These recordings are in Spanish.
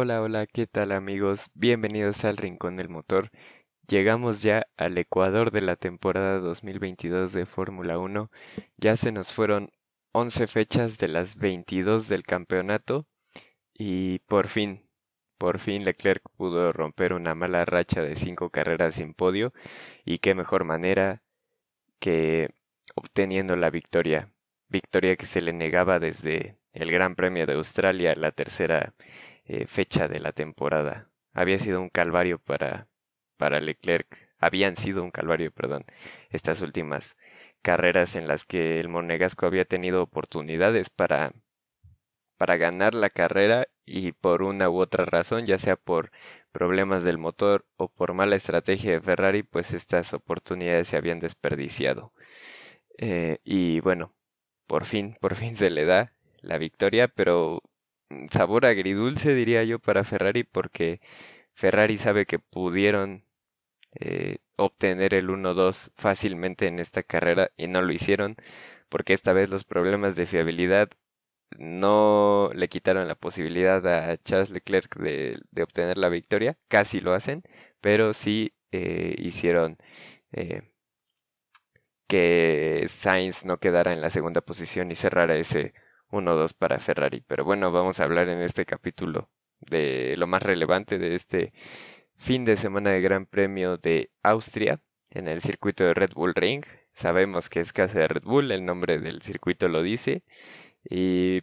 Hola, hola, ¿qué tal amigos? Bienvenidos al Rincón del Motor. Llegamos ya al Ecuador de la temporada 2022 de Fórmula 1. Ya se nos fueron 11 fechas de las 22 del campeonato y por fin, por fin Leclerc pudo romper una mala racha de 5 carreras sin podio y qué mejor manera que obteniendo la victoria. Victoria que se le negaba desde el Gran Premio de Australia, la tercera eh, fecha de la temporada. Había sido un calvario para, para Leclerc, habían sido un calvario, perdón, estas últimas carreras en las que el monegasco había tenido oportunidades para, para ganar la carrera y por una u otra razón, ya sea por problemas del motor o por mala estrategia de Ferrari, pues estas oportunidades se habían desperdiciado. Eh, y bueno, por fin, por fin se le da la victoria, pero sabor agridulce, diría yo, para Ferrari, porque Ferrari sabe que pudieron eh, obtener el 1-2 fácilmente en esta carrera y no lo hicieron, porque esta vez los problemas de fiabilidad no le quitaron la posibilidad a Charles Leclerc de, obtener la victoria, casi lo hacen, pero sí eh, hicieron eh, que Sainz no quedara en la segunda posición y cerrara ese 1-2 para Ferrari. Pero bueno, vamos a hablar en este capítulo de lo más relevante de este fin de semana de Gran Premio de Austria en el circuito de Red Bull Ring. Sabemos que es casa de Red Bull, el nombre del circuito lo dice. Y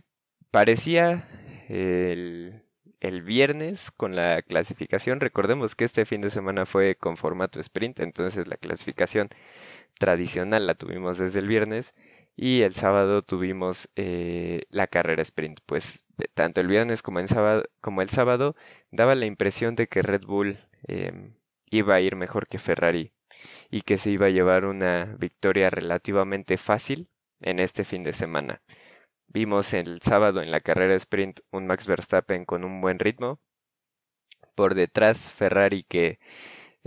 parecía el, el viernes con la clasificación. Recordemos que este fin de semana fue con formato sprint, entonces la clasificación tradicional la tuvimos desde el viernes y el sábado tuvimos eh, la carrera sprint. Pues tanto el viernes como el sábado, como el sábado daba la impresión de que Red Bull em, iba a ir mejor que Ferrari y que se iba a llevar una victoria relativamente fácil en este fin de semana. Vimos el sábado en la carrera sprint un Max Verstappen con un buen ritmo. Por detrás Ferrari que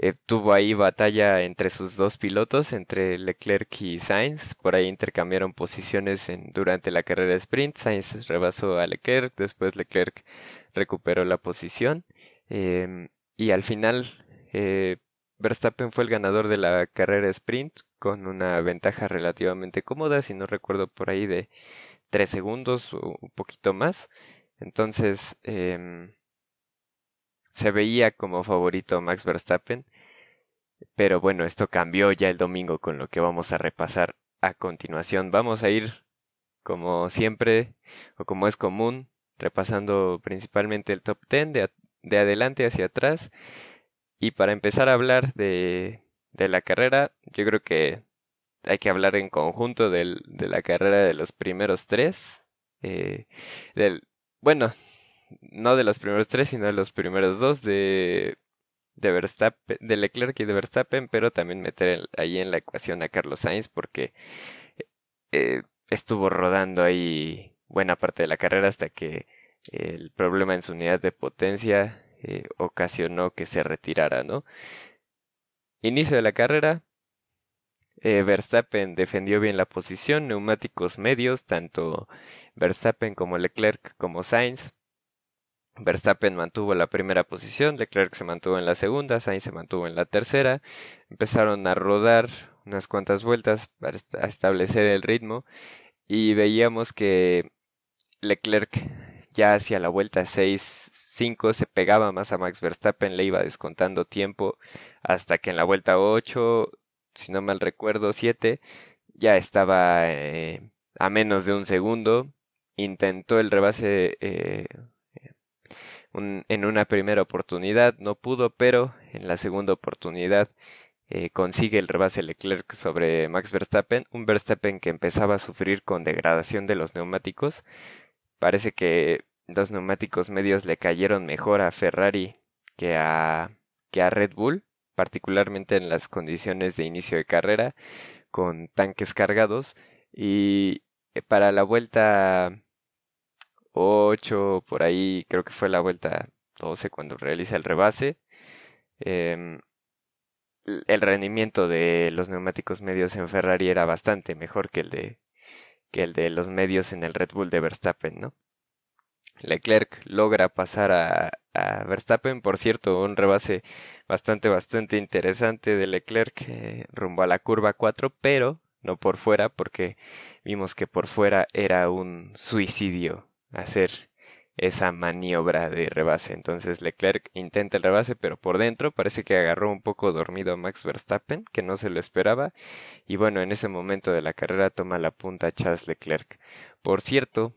eh, tuvo ahí batalla entre sus dos pilotos, entre Leclerc y Sainz. Por ahí intercambiaron posiciones en, durante la carrera sprint. Sainz rebasó a Leclerc, después Leclerc recuperó la posición. Em, y al final, eh, Verstappen fue el ganador de la carrera sprint con una ventaja relativamente cómoda, si no recuerdo por ahí de 3 segundos o un poquito más. Entonces, em, se veía como favorito Max Verstappen. Pero bueno, esto cambió ya el domingo con lo que vamos a repasar a continuación. Vamos a ir, como siempre, o como es común, repasando principalmente el top 10 de, de adelante hacia atrás. Y para empezar a hablar de, de la carrera, yo creo que hay que hablar en conjunto del, de la carrera de los primeros tres. Eh, del, bueno, no de los primeros tres, sino de los primeros dos de, de Verstappen, de Leclerc y de Verstappen, pero también meter ahí en la ecuación a Carlos Sainz porque eh, estuvo rodando ahí buena parte de la carrera hasta que el problema en su unidad de potencia eh, ocasionó que se retirara, ¿no? Inicio de la carrera. Eh, Verstappen defendió bien la posición, neumáticos medios, tanto Verstappen como Leclerc como Sainz Verstappen mantuvo la primera posición, Leclerc se mantuvo en la segunda, Sainz se mantuvo en la tercera. Empezaron a rodar unas cuantas vueltas para establecer el ritmo y veíamos que Leclerc ya hacia la vuelta 6-5 se pegaba más a Max Verstappen, le iba descontando tiempo hasta que en la vuelta 8, si no mal recuerdo, 7, ya estaba eh, a menos de un segundo. Intentó el rebase eh, en una primera oportunidad no pudo, pero en la segunda oportunidad eh, consigue el rebase Leclerc sobre Max Verstappen, un Verstappen que empezaba a sufrir con degradación de los neumáticos. Parece que los neumáticos medios le cayeron mejor a Ferrari que a, que a Red Bull, particularmente en las condiciones de inicio de carrera, con tanques cargados. Y eh, para la vuelta 8, por ahí creo que fue la vuelta 12 cuando realiza el rebase. Em, el rendimiento de los neumáticos medios en Ferrari era bastante mejor que el de que el de los medios en el Red Bull de Verstappen, ¿no? Leclerc logra pasar a, a Verstappen, por cierto, un rebase bastante, bastante interesante de Leclerc eh, rumbo a la curva 4, pero no por fuera, porque vimos que por fuera era un suicidio hacer esa maniobra de rebase. Entonces Leclerc intenta el rebase, pero por dentro parece que agarró un poco dormido a Max Verstappen, que no se lo esperaba. Y bueno, en ese momento de la carrera toma la punta Charles Leclerc. Por cierto,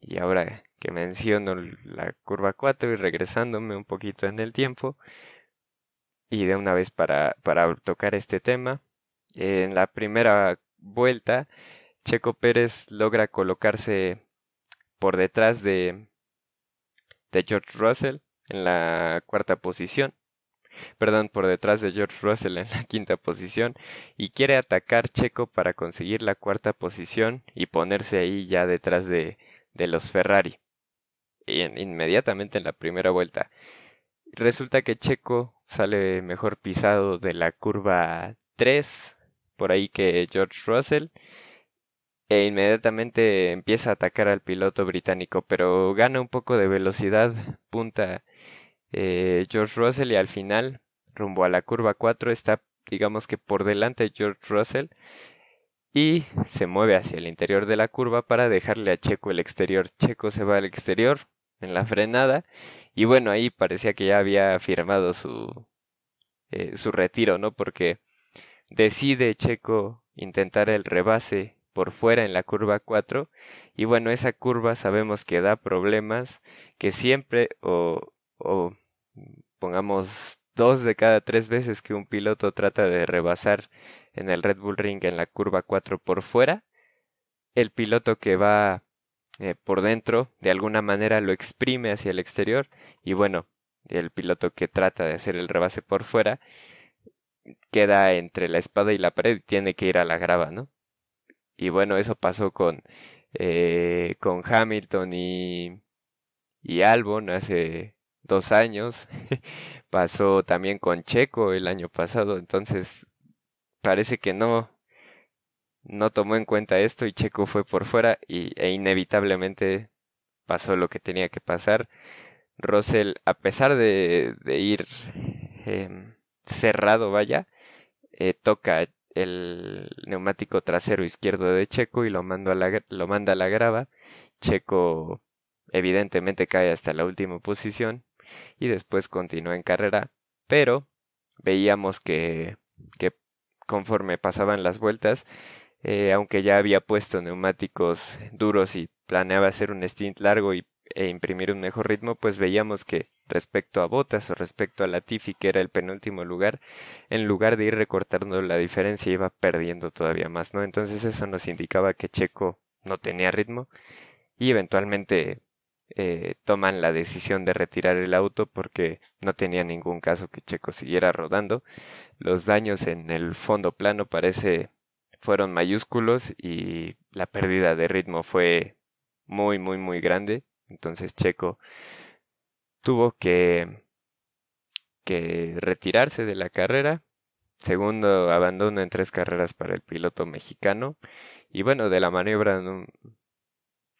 y ahora que menciono la curva 4 y regresándome un poquito en el tiempo, y de una vez para, para tocar este tema, en la primera vuelta, Checo Pérez logra colocarse por detrás de, George Russell en la cuarta posición. Perdón, por detrás de George Russell en la quinta posición y quiere atacar Checo para conseguir la cuarta posición y ponerse ahí ya detrás de, los Ferrari. Inmediatamente en la primera vuelta. Resulta que Checo sale mejor pisado de la curva 3 por ahí que George Russell e inmediatamente empieza a atacar al piloto británico, pero gana un poco de velocidad, punta eh, George Russell y al final, rumbo a la curva 4, está digamos que por delante George Russell y se mueve hacia el interior de la curva para dejarle a Checo el exterior. Checo se va al exterior en la frenada y bueno, ahí parecía que ya había firmado su, eh, su retiro, ¿no? Porque decide Checo intentar el rebase por fuera en la curva 4 y bueno esa curva sabemos que da problemas que siempre o, o pongamos dos de cada tres veces que un piloto trata de rebasar en el Red Bull Ring en la curva 4 por fuera el piloto que va eh, por dentro de alguna manera lo exprime hacia el exterior y bueno el piloto que trata de hacer el rebase por fuera queda entre la espada y la pared y tiene que ir a la grava, ¿no? Y bueno, eso pasó con, eh, con Hamilton y, y Albon hace dos años. pasó también con Checo el año pasado. Entonces, parece que no, no tomó en cuenta esto y Checo fue por fuera y, e inevitablemente pasó lo que tenía que pasar. Russell, a pesar de, de ir eh, cerrado, vaya, eh, toca el neumático trasero izquierdo de Checo y lo, mando a la, lo manda a la grava. Checo evidentemente cae hasta la última posición y después continúa en carrera, pero veíamos que, que conforme pasaban las vueltas, eh, aunque ya había puesto neumáticos duros y planeaba hacer un stint largo y, e imprimir un mejor ritmo, pues veíamos que respecto a Botas o respecto a Latifi, que era el penúltimo lugar, en lugar de ir recortando la diferencia iba perdiendo todavía más, ¿no? Entonces eso nos indicaba que Checo no tenía ritmo y eventualmente eh, toman la decisión de retirar el auto porque no tenía ningún caso que Checo siguiera rodando. Los daños en el fondo plano parece fueron mayúsculos y la pérdida de ritmo fue muy muy muy grande. Entonces Checo tuvo que, que retirarse de la carrera. Segundo abandono en tres carreras para el piloto mexicano. Y bueno, de la maniobra no,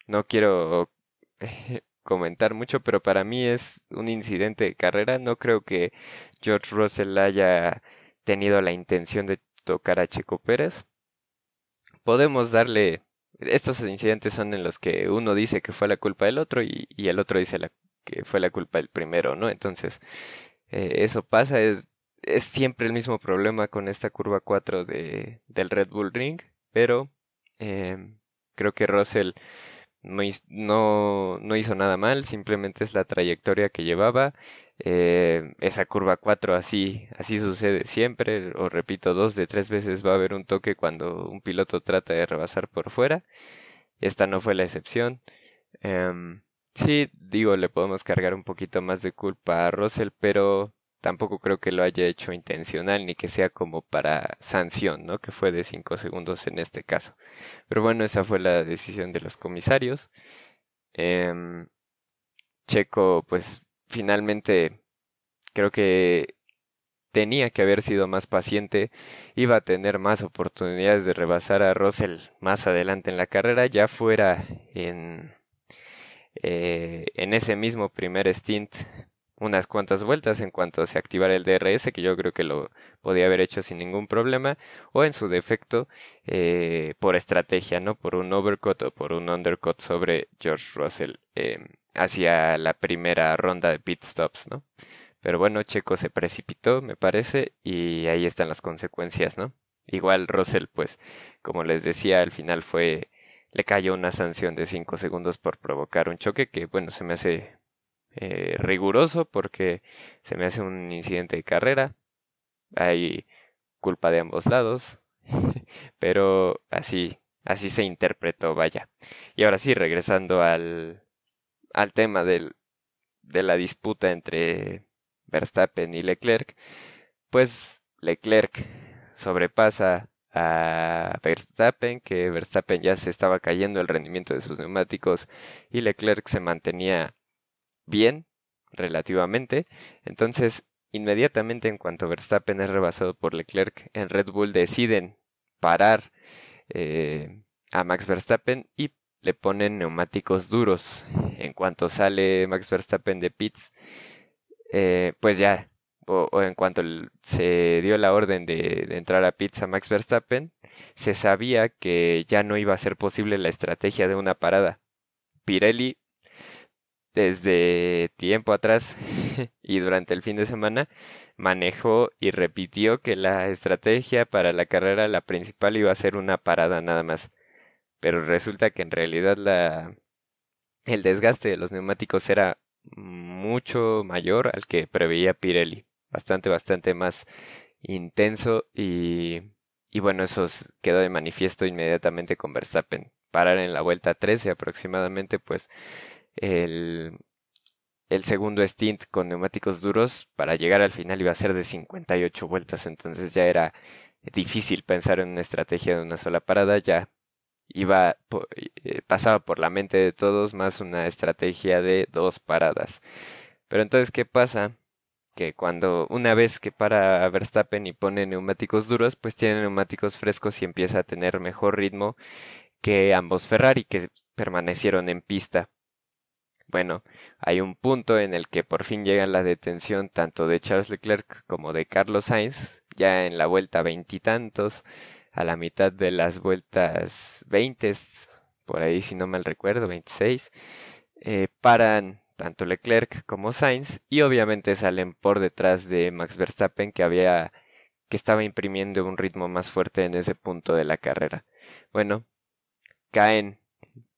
no quiero comentar mucho, pero para mí es un incidente de carrera. No creo que George Russell haya tenido la intención de tocar a Checo Pérez. Podemos darle... Estos incidentes son en los que uno dice que fue la culpa del otro y, y el otro dice la que fue la culpa del primero, ¿no? Entonces, eh, eso pasa, es, siempre el mismo problema con esta curva 4 de, del Red Bull Ring, pero eh, creo que Russell no, no, no, hizo nada mal, simplemente es la trayectoria que llevaba. Eh, esa curva 4 así, así sucede siempre, o repito, dos de tres veces va a haber un toque cuando un piloto trata de rebasar por fuera. Esta no fue la excepción. Eh, Sí, digo, le podemos cargar un poquito más de culpa a Russell, pero tampoco creo que lo haya hecho intencional ni que sea como para sanción, ¿no? Que fue de 5 segundos en este caso. Pero bueno, esa fue la decisión de los comisarios. Em, Checo, pues finalmente creo que tenía que haber sido más paciente, iba a tener más oportunidades de rebasar a Russell más adelante en la carrera, ya fuera en eh, en ese mismo primer stint unas cuantas vueltas en cuanto se activara el DRS, que yo creo que lo podía haber hecho sin ningún problema, o en su defecto eh, por estrategia, ¿no? Por un overcut o por un undercut sobre George Russell em, hacia la primera ronda de pit stops, ¿no? Pero bueno, Checo se precipitó, me parece, y ahí están las consecuencias, ¿no? Igual Russell, pues, como les decía, al final fue le cayó una sanción de 5 segundos por provocar un choque que, bueno, se me hace eh, riguroso porque se me hace un incidente de carrera. Hay culpa de ambos lados, pero así, así se interpretó, vaya. Y ahora sí, regresando al, al tema del, de la disputa entre Verstappen y Leclerc, pues Leclerc sobrepasa a Verstappen, que Verstappen ya se estaba cayendo el rendimiento de sus neumáticos y Leclerc se mantenía bien relativamente. Entonces, inmediatamente en cuanto Verstappen es rebasado por Leclerc, en Red Bull deciden parar eh, a Max Verstappen y le ponen neumáticos duros. En cuanto sale Max Verstappen de pits, eh, pues ya o, en cuanto se dio la orden de, entrar a pizza Max Verstappen, se sabía que ya no iba a ser posible la estrategia de una parada. Pirelli, desde tiempo atrás y durante el fin de semana, manejó y repitió que la estrategia para la carrera, la principal, iba a ser una parada nada más. Pero resulta que en realidad la, el desgaste de los neumáticos era mucho mayor al que preveía Pirelli bastante, bastante más intenso y, bueno, eso quedó de manifiesto inmediatamente con Verstappen. Parar en la vuelta 13 aproximadamente, pues el, el segundo stint con neumáticos duros para llegar al final iba a ser de 58 vueltas, entonces ya era difícil pensar en una estrategia de una sola parada, ya iba eh, pasaba por la mente de todos más una estrategia de dos paradas. Pero entonces, ¿qué pasa? Que cuando una vez que para Verstappen y pone neumáticos duros, pues tiene neumáticos frescos y empieza a tener mejor ritmo que ambos Ferrari que permanecieron en pista. Bueno, hay un punto en el que por fin llega la detención tanto de Charles Leclerc como de Carlos Sainz, ya en la vuelta veintitantos, a la mitad de las vueltas veinte, por ahí si no mal recuerdo, veintiséis, eh, paran tanto Leclerc como Sainz y obviamente salen por detrás de Max Verstappen que había que estaba imprimiendo un ritmo más fuerte en ese punto de la carrera. Bueno, caen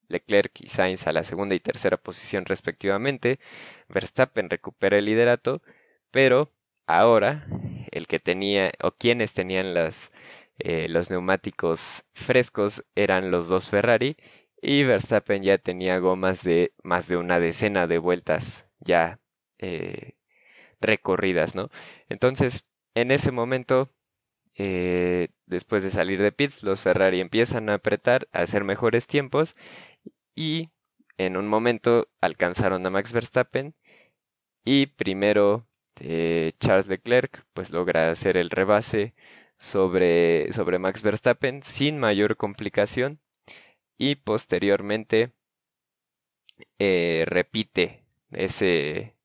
Leclerc y Sainz a la segunda y tercera posición respectivamente. Verstappen recupera el liderato, pero ahora el que tenía o quienes tenían eh, los neumáticos frescos eran los dos Ferrari y Verstappen ya tenía gomas de más de una decena de vueltas ya eh, recorridas, ¿no? Entonces, en ese momento, eh, después de salir de pits, los Ferrari empiezan a apretar, a hacer mejores tiempos y en un momento alcanzaron a Max Verstappen y primero eh, Charles Leclerc pues logra hacer el rebase sobre, sobre Max Verstappen sin mayor complicación y posteriormente eh, repite ese,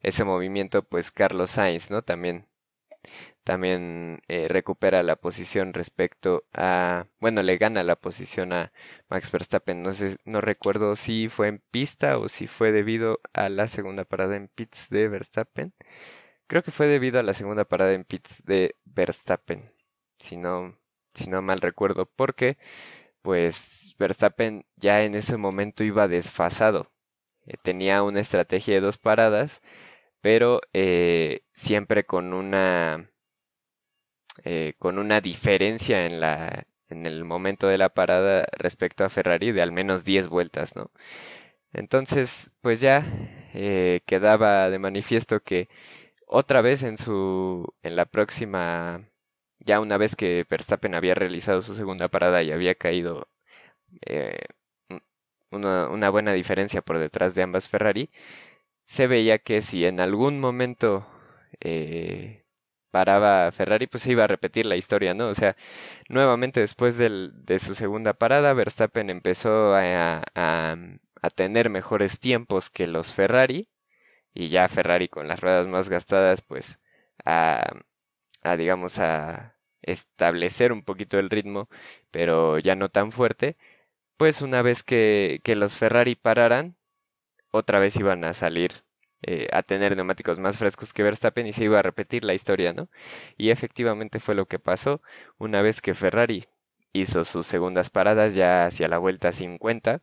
ese movimiento pues Carlos Sainz, ¿no? También, también eh, recupera la posición respecto a, bueno, le gana la posición a Max Verstappen, no sé, no recuerdo si fue en pista o si fue debido a la segunda parada en pits de Verstappen. Creo que fue debido a la segunda parada en pits de Verstappen, si no, si no mal recuerdo, porque pues Verstappen ya en ese momento iba desfasado. Eh, tenía una estrategia de dos paradas, pero eh, siempre con una eh, con una diferencia en la en el momento de la parada respecto a Ferrari de al menos 10 vueltas, ¿no? Entonces, pues ya quedaba de manifiesto que otra vez en su en la próxima ya una vez que Verstappen había realizado su segunda parada y había caído eh, una, buena diferencia por detrás de ambas Ferrari, se veía que si en algún momento eh, paraba Ferrari, pues se iba a repetir la historia, ¿no? O sea, nuevamente después de su segunda parada, Verstappen empezó a, a tener mejores tiempos que los Ferrari y ya Ferrari con las ruedas más gastadas pues a, a digamos a establecer un poquito el ritmo pero ya no tan fuerte pues una vez que, que los Ferrari pararan otra vez iban a salir eh, a tener neumáticos más frescos que Verstappen y se iba a repetir la historia, ¿no? Y efectivamente fue lo que pasó una vez que Ferrari hizo sus segundas paradas ya hacia la vuelta 50,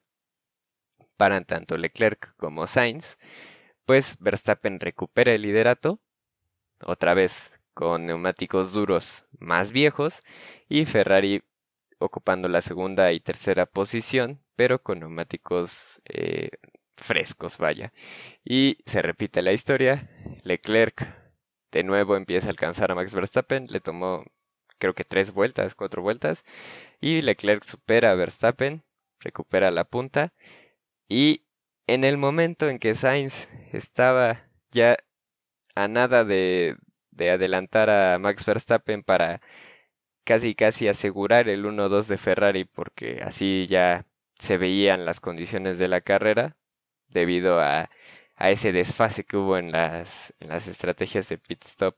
paran tanto Leclerc como Sainz, pues Verstappen recupera el liderato, otra vez con neumáticos duros más viejos, y Ferrari ocupando la segunda y tercera posición, pero con neumáticos eh, frescos, vaya. Y se repite la historia, Leclerc de nuevo empieza a alcanzar a Max Verstappen, le tomó creo que tres vueltas, cuatro vueltas, y Leclerc supera a Verstappen, recupera la punta, y en el momento en que Sainz estaba ya a nada de, de adelantar a Max Verstappen para casi casi asegurar el 1-2 de Ferrari porque así ya se veían las condiciones de la carrera debido a, a ese desfase que hubo en las, en las estrategias de pit stop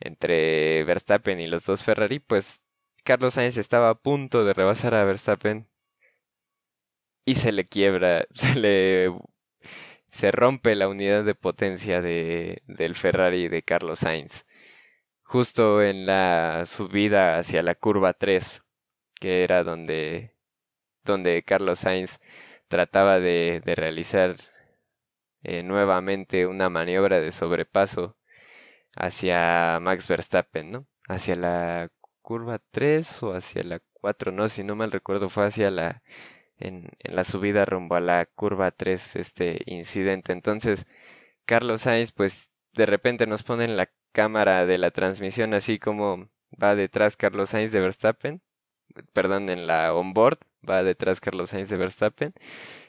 entre Verstappen y los dos Ferrari, pues Carlos Sainz estaba a punto de rebasar a Verstappen y se le quiebra, se le se rompe la unidad de potencia de, del Ferrari de Carlos Sainz. Justo en la subida hacia la curva 3, que era donde, donde Carlos Sainz trataba de, de realizar eh, nuevamente una maniobra de sobrepaso hacia Max Verstappen, ¿no? Hacia la curva 3 o hacia la 4, no, si no mal recuerdo fue hacia la en, la subida rumbo a la curva 3 este incidente. Entonces, Carlos Sainz pues de repente nos pone en la cámara de la transmisión así como va detrás Carlos Sainz de Verstappen, perdón, en la onboard va detrás Carlos Sainz de Verstappen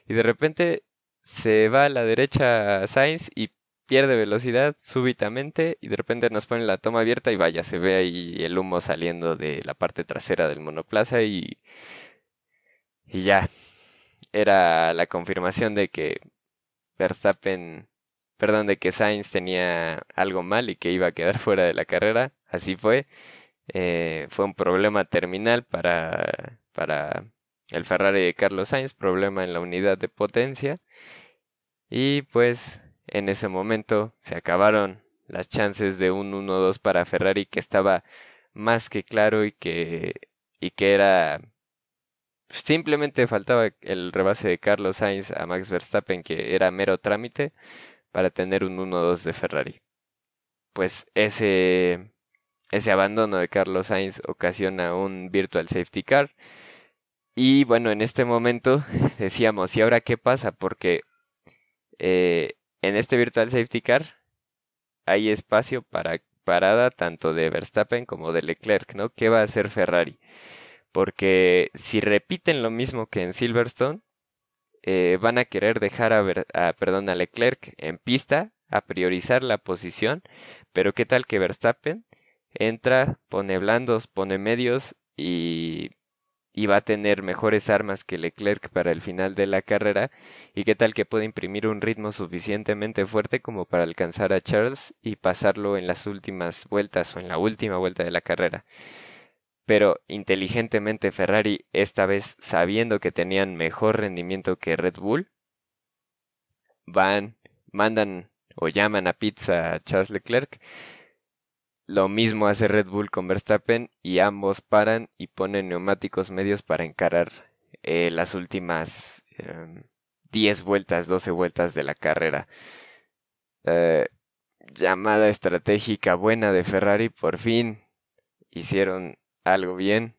y de repente se va a la derecha Sainz y pierde velocidad súbitamente y de repente nos pone la toma abierta y vaya, se ve ahí el humo saliendo de la parte trasera del monoplaza y, y ya, era la confirmación de que Verstappen, perdón, de que Sainz tenía algo mal y que iba a quedar fuera de la carrera, así fue, eh, fue un problema terminal para, para el Ferrari de Carlos Sainz, problema en la unidad de potencia. Y pues en ese momento se acabaron las chances de un 1-2 para Ferrari que estaba más que claro y que y que era simplemente faltaba el rebase de Carlos Sainz a Max Verstappen que era mero trámite para tener un 1-2 de Ferrari. Pues ese ese abandono de Carlos Sainz ocasiona un virtual safety car y bueno, en este momento decíamos, ¿y ahora qué pasa? Porque eh, en este Virtual Safety Car hay espacio para parada tanto de Verstappen como de Leclerc, ¿no? ¿Qué va a hacer Ferrari? Porque si repiten lo mismo que en Silverstone, eh, van a querer dejar a, a, perdón, a Leclerc en pista, a priorizar la posición, pero qué tal que Verstappen entra, pone blandos, pone medios y y va a tener mejores armas que Leclerc para el final de la carrera y qué tal que puede imprimir un ritmo suficientemente fuerte como para alcanzar a Charles y pasarlo en las últimas vueltas o en la última vuelta de la carrera. Pero inteligentemente Ferrari, esta vez sabiendo que tenían mejor rendimiento que Red Bull, van, mandan o llaman a pizza a Charles Leclerc lo mismo hace Red Bull con Verstappen y ambos paran y ponen neumáticos medios para encarar eh, las últimas 10 em, vueltas, 12 vueltas de la carrera. Eh, llamada estratégica buena de Ferrari, por fin hicieron algo bien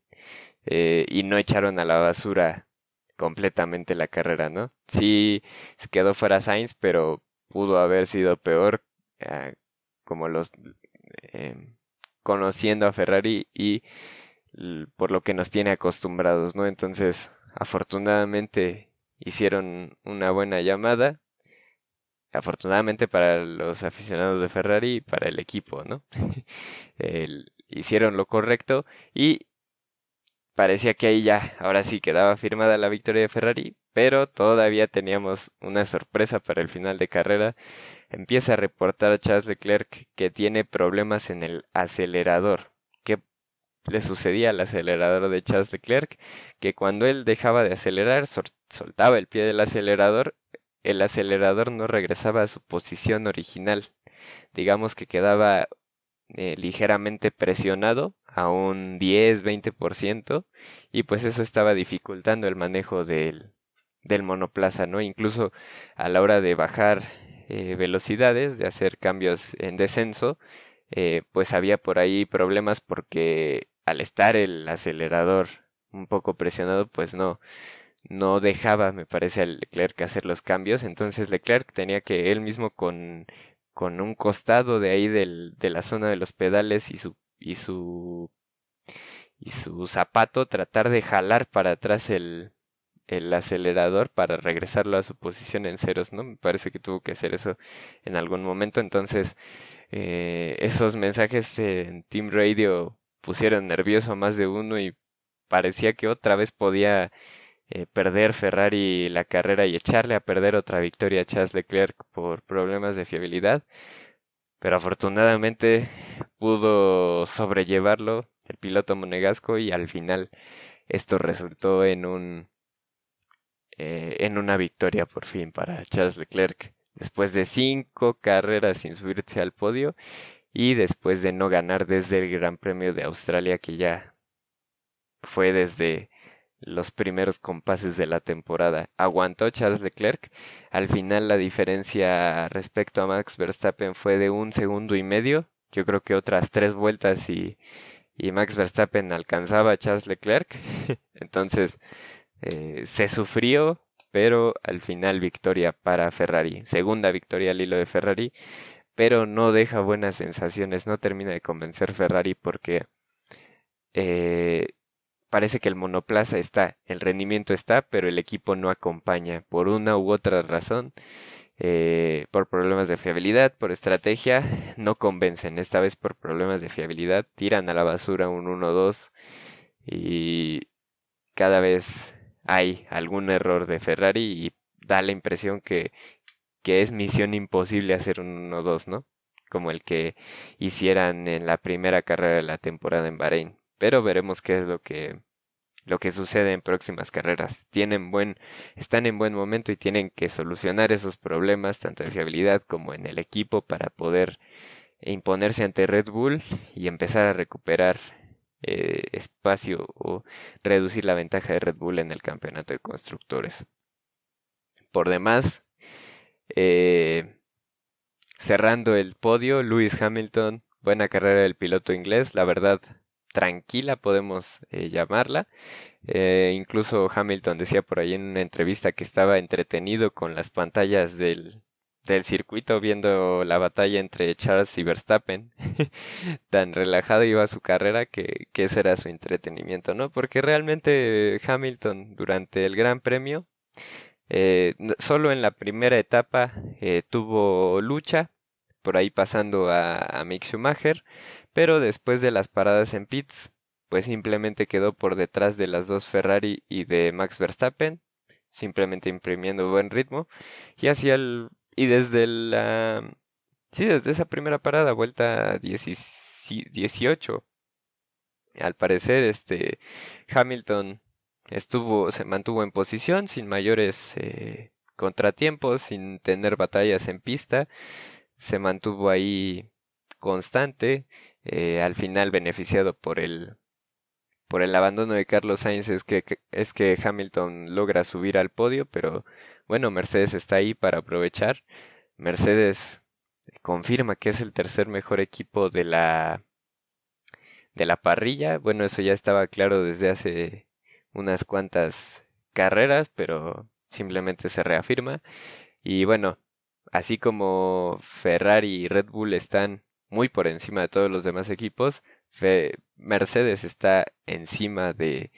eh, y no echaron a la basura completamente la carrera, ¿no? Sí, se quedó fuera Sainz, pero pudo haber sido peor, como los Em, conociendo a Ferrari y por lo que nos tiene acostumbrados, ¿no? Entonces, afortunadamente hicieron una buena llamada. Afortunadamente para los aficionados de Ferrari y para el equipo, ¿no? hicieron lo correcto y parecía que ahí ya, ahora sí quedaba firmada la victoria de Ferrari, pero todavía teníamos una sorpresa para el final de carrera. Empieza a reportar a Charles Leclerc que tiene problemas en el acelerador. ¿Qué le sucedía al acelerador de Charles Leclerc? Que cuando él dejaba de acelerar, soltaba el pie del acelerador, el acelerador no regresaba a su posición original. Digamos que quedaba eh, ligeramente presionado a un 10-20% y pues eso estaba dificultando el manejo del, del monoplaza, ¿no? Incluso a la hora de bajar eh, velocidades, de hacer cambios en descenso, eh, pues había por ahí problemas porque al estar el acelerador un poco presionado, pues no, no dejaba, me parece, al Leclerc hacer los cambios. Entonces Leclerc tenía que él mismo con, con un costado de ahí del, de la zona de los pedales y su, y su, y su zapato tratar de jalar para atrás el, el acelerador para regresarlo a su posición en ceros, ¿no? Me parece que tuvo que hacer eso en algún momento. Entonces, eh, esos mensajes en Team Radio pusieron nervioso a más de uno y parecía que otra vez podía eh, perder Ferrari la carrera y echarle a perder otra victoria a Charles Leclerc por problemas de fiabilidad. Pero afortunadamente pudo sobrellevarlo el piloto monegasco y al final esto resultó en un eh, en una victoria por fin para Charles Leclerc después de cinco carreras sin subirse al podio y después de no ganar desde el Gran Premio de Australia que ya fue desde los primeros compases de la temporada. Aguantó Charles Leclerc. Al final la diferencia respecto a Max Verstappen fue de un segundo y medio. Yo creo que otras tres vueltas y, y Max Verstappen alcanzaba a Charles Leclerc. Entonces eh, se sufrió, pero al final victoria para Ferrari. Segunda victoria al hilo de Ferrari, pero no deja buenas sensaciones. No termina de convencer Ferrari porque eh, parece que el monoplaza está, el rendimiento está, pero el equipo no acompaña por una u otra razón. Eh, por problemas de fiabilidad, por estrategia, no convencen. Esta vez por problemas de fiabilidad, tiran a la basura un 1-2 y cada vez hay algún error de Ferrari y da la impresión que, que es misión imposible hacer un 1-2, ¿no? Como el que hicieran en la primera carrera de la temporada en Bahrein pero veremos qué es lo que lo que sucede en próximas carreras. Tienen buen, están en buen momento y tienen que solucionar esos problemas tanto en fiabilidad como en el equipo para poder imponerse ante Red Bull y empezar a recuperar eh, espacio o reducir la ventaja de Red Bull en el campeonato de constructores. Por demás, eh, cerrando el podio, Lewis Hamilton, buena carrera del piloto inglés, la verdad tranquila, podemos eh, llamarla. Eh, incluso Hamilton decía por ahí en una entrevista que estaba entretenido con las pantallas del, del circuito viendo la batalla entre Charles y Verstappen. Tan relajado iba su carrera que, que ese era su entretenimiento, ¿no? Porque realmente Hamilton durante el Gran Premio, eh, solo en la primera etapa tuvo lucha, por ahí pasando a, a Mick Schumacher, pero después de las paradas en pits, pues simplemente quedó por detrás de las dos Ferrari y de Max Verstappen, simplemente imprimiendo buen ritmo, y desde la sí, desde esa primera parada, vuelta 18 al parecer este Hamilton estuvo se mantuvo en posición sin mayores eh, contratiempos, sin tener batallas en pista, se mantuvo ahí constante eh, al final beneficiado por el por el abandono de Carlos Sainz es que, es que Hamilton logra subir al podio, pero bueno, Mercedes está ahí para aprovechar. Mercedes confirma que es el tercer mejor equipo de la de la parrilla. Bueno, eso ya estaba claro desde hace unas cuantas carreras, pero simplemente se reafirma. Y bueno, así como Ferrari y Red Bull están muy por encima de todos los demás equipos. Mercedes está encima de,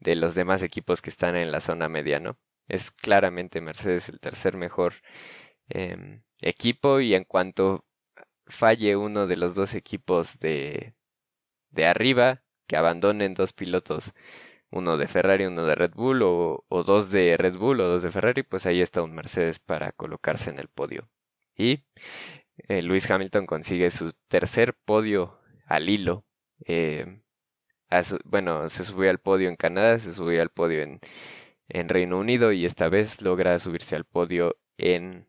de los demás equipos que están en la zona media, ¿no? Es claramente Mercedes el tercer mejor em, equipo y en cuanto falle uno de los dos equipos de, de arriba, que abandonen dos pilotos uno de Ferrari, uno de Red Bull, o, dos de Red Bull o dos de Ferrari, pues ahí está un Mercedes para colocarse en el podio. Y eh, Luis Hamilton consigue su tercer podio al hilo. Eh, bueno, se subió al podio en Canadá, se subió al podio en, en Reino Unido y esta vez logra subirse al podio en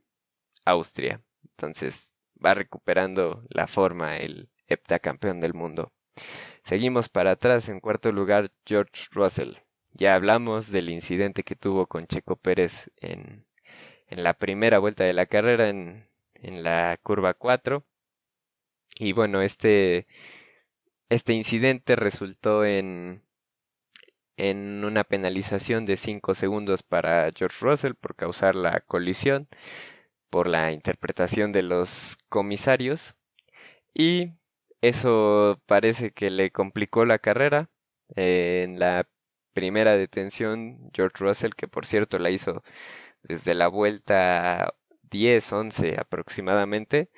Austria. Entonces va recuperando la forma el heptacampeón del mundo. Seguimos para atrás en cuarto lugar George Russell. Ya hablamos del incidente que tuvo con Checo Pérez en, en la primera vuelta de la carrera en, en la curva 4. Y bueno, este, este incidente resultó en, en una penalización de 5 segundos para George Russell por causar la colisión por la interpretación de los comisarios y eso parece que le complicó la carrera. en la primera detención, George Russell, que por cierto la hizo desde la vuelta 10, 11 aproximadamente,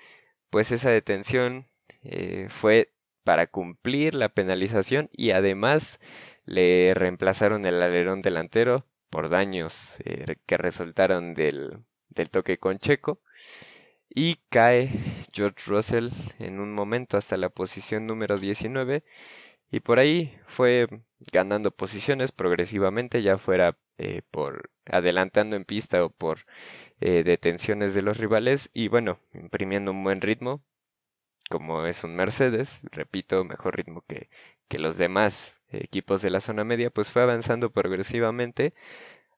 pues esa detención eh, fue para cumplir la penalización y además le reemplazaron el alerón delantero por daños eh, que resultaron del, del toque con Checo. Y cae George Russell en un momento hasta la posición número 19 y por ahí fue ganando posiciones progresivamente ya fuera eh, por adelantando en pista o por eh, detenciones de los rivales y bueno imprimiendo un buen ritmo como es un Mercedes repito mejor ritmo que, que los demás equipos de la zona media pues fue avanzando progresivamente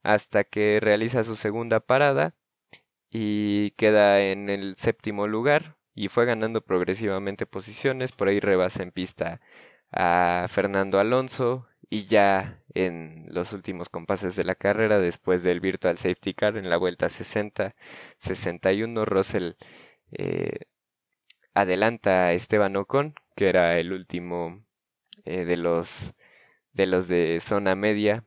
hasta que realiza su segunda parada y queda en el séptimo lugar y fue ganando progresivamente posiciones, por ahí rebasa en pista a Fernando Alonso y ya en los últimos compases de la carrera después del virtual safety car en la vuelta 60 61 Russell eh, adelanta a Esteban Ocon que era el último eh, de los de los de zona media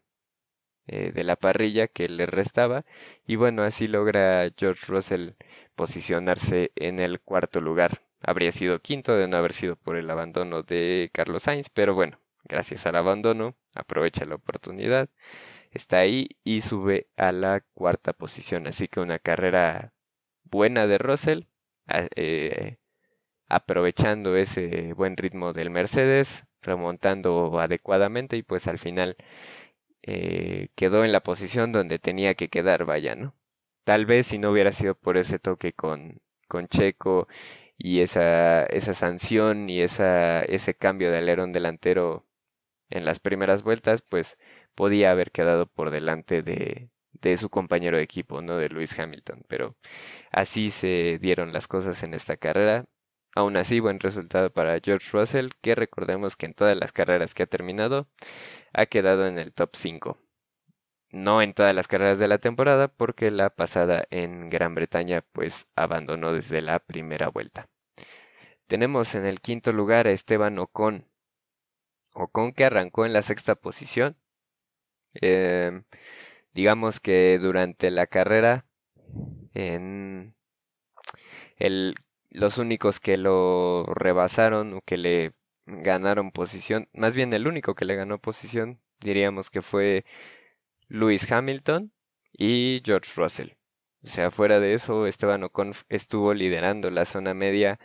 eh, de la parrilla que le restaba. Y bueno así logra George Russell posicionarse en el cuarto lugar. Habría sido quinto de no haber sido por el abandono de Carlos Sainz pero bueno gracias al abandono aprovecha la oportunidad está ahí y sube a la cuarta posición así que una carrera buena de Russell eh, aprovechando ese buen ritmo del Mercedes remontando adecuadamente y pues al final eh, quedó en la posición donde tenía que quedar, vaya, ¿no? Tal vez si no hubiera sido por ese toque con, con Checo y esa, esa sanción y esa, ese cambio de alerón delantero en las primeras vueltas, pues podía haber quedado por delante de, de su compañero de equipo, ¿no? De Lewis Hamilton. Pero así se dieron las cosas en esta carrera. Aún así, buen resultado para George Russell, que recordemos que en todas las carreras que ha terminado ha quedado en el top 5. No en todas las carreras de la temporada, porque la pasada en Gran Bretaña pues abandonó desde la primera vuelta. Tenemos en el quinto lugar a Esteban Ocon. Ocon que arrancó en la sexta posición. Em, digamos que durante la carrera en los únicos que lo rebasaron o que le ganaron posición, más bien el único que le ganó posición, diríamos que fue Lewis Hamilton y George Russell. O sea, fuera de eso, Esteban Ocon estuvo liderando la zona media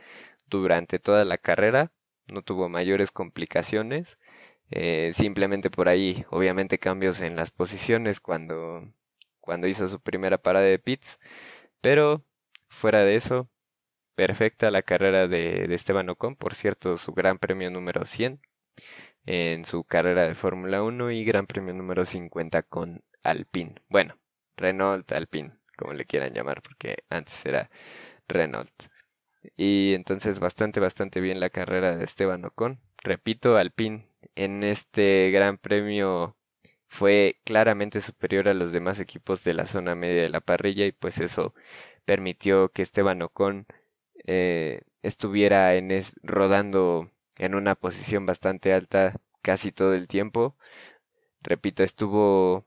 durante toda la carrera, no tuvo mayores complicaciones, eh, simplemente por ahí, obviamente cambios en las posiciones cuando, cuando hizo su primera parada de pits, pero fuera de eso, perfecta la carrera de, Esteban Ocon, por cierto, su gran premio número 100 en su carrera de Fórmula 1 y gran premio número 50 con Alpine. Bueno, Renault Alpine, como le quieran llamar, porque antes era Renault. Y entonces bastante, bastante bien la carrera de Esteban Ocon. Repito, Alpine en este gran premio fue claramente superior a los demás equipos de la zona media de la parrilla y pues eso permitió que Esteban Ocon eh, estuviera en rodando en una posición bastante alta casi todo el tiempo. Repito, estuvo